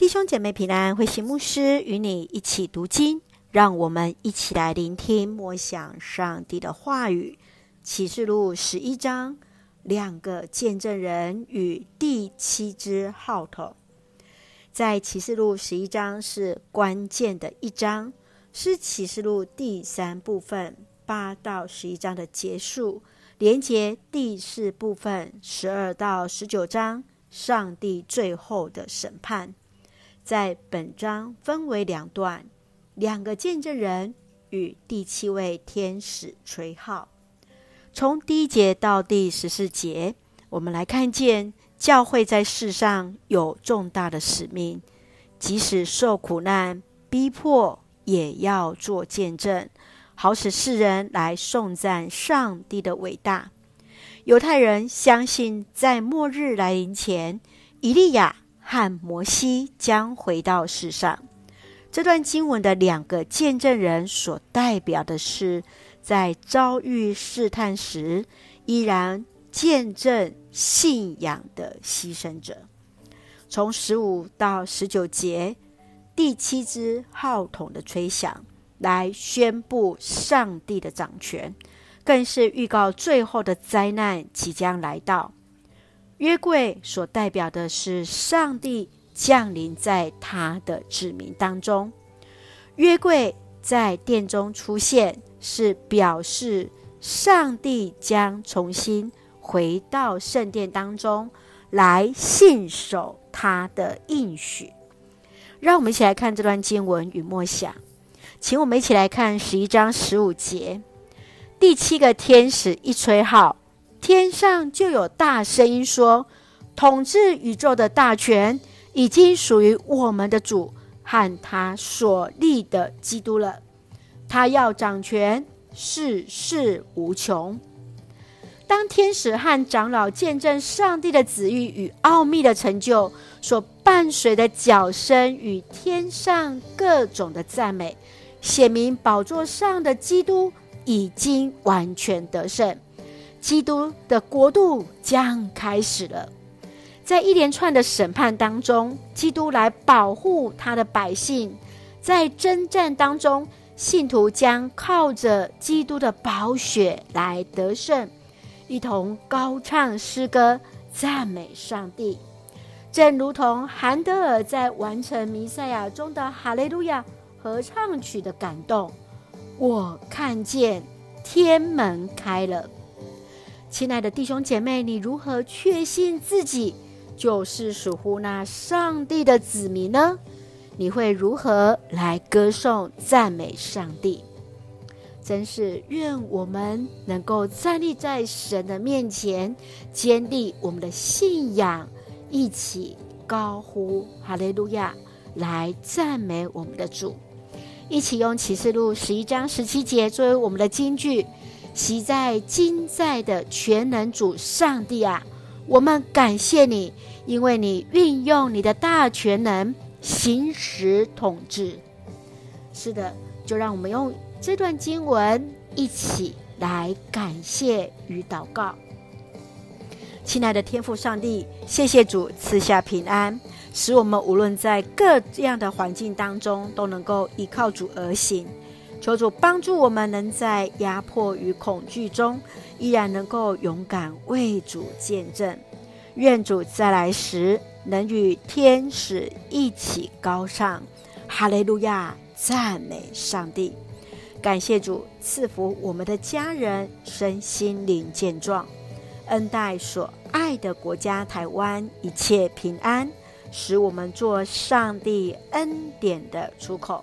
弟兄姐妹平安，慧馨牧师与你一起读经，让我们一起来聆听默想上帝的话语。启示录十一章，两个见证人与第七只号筒。在启示录十一章是关键的一章，是启示录第三部分八到十一章的结束，连接第四部分十二到十九章，上帝最后的审判。在本章分为两段，两个见证人与第七位天使吹号。从第一节到第十四节，我们来看见教会在世上有重大的使命，即使受苦难、逼迫，也要做见证，好使世人来颂赞上帝的伟大。犹太人相信，在末日来临前，以利亚。和摩西将回到世上。这段经文的两个见证人所代表的是，在遭遇试探时，依然见证信仰的牺牲者。从十五到十九节，第七支号筒的吹响，来宣布上帝的掌权，更是预告最后的灾难即将来到。约柜所代表的是上帝降临在他的子民当中。约柜在殿中出现，是表示上帝将重新回到圣殿当中来信守他的应许。让我们一起来看这段经文与默想，请我们一起来看十一章十五节，第七个天使一吹号。天上就有大声音说：“统治宇宙的大权已经属于我们的主和他所立的基督了。他要掌权，世世无穷。”当天使和长老见证上帝的旨意与奥秘的成就，所伴随的角声与天上各种的赞美，显明宝座上的基督已经完全得胜。基督的国度将开始了，在一连串的审判当中，基督来保护他的百姓。在征战当中，信徒将靠着基督的宝血来得胜，一同高唱诗歌赞美上帝。正如同韩德尔在完成弥赛亚中的哈利路亚合唱曲的感动，我看见天门开了。亲爱的弟兄姐妹，你如何确信自己就是属乎那上帝的子民呢？你会如何来歌颂赞美上帝？真是愿我们能够站立在神的面前，坚立我们的信仰，一起高呼哈利路亚，来赞美我们的主，一起用启示录十一章十七节作为我们的金句。昔在今在的全能主上帝啊，我们感谢你，因为你运用你的大权能行使统治。是的，就让我们用这段经文一起来感谢与祷告。亲爱的天父上帝，谢谢主赐下平安，使我们无论在各样的环境当中都能够依靠主而行。求主帮助我们，能在压迫与恐惧中，依然能够勇敢为主见证。愿主再来时，能与天使一起高唱哈利路亚，赞美上帝。感谢主赐福我们的家人身心灵健壮，恩待所爱的国家台湾一切平安，使我们做上帝恩典的出口。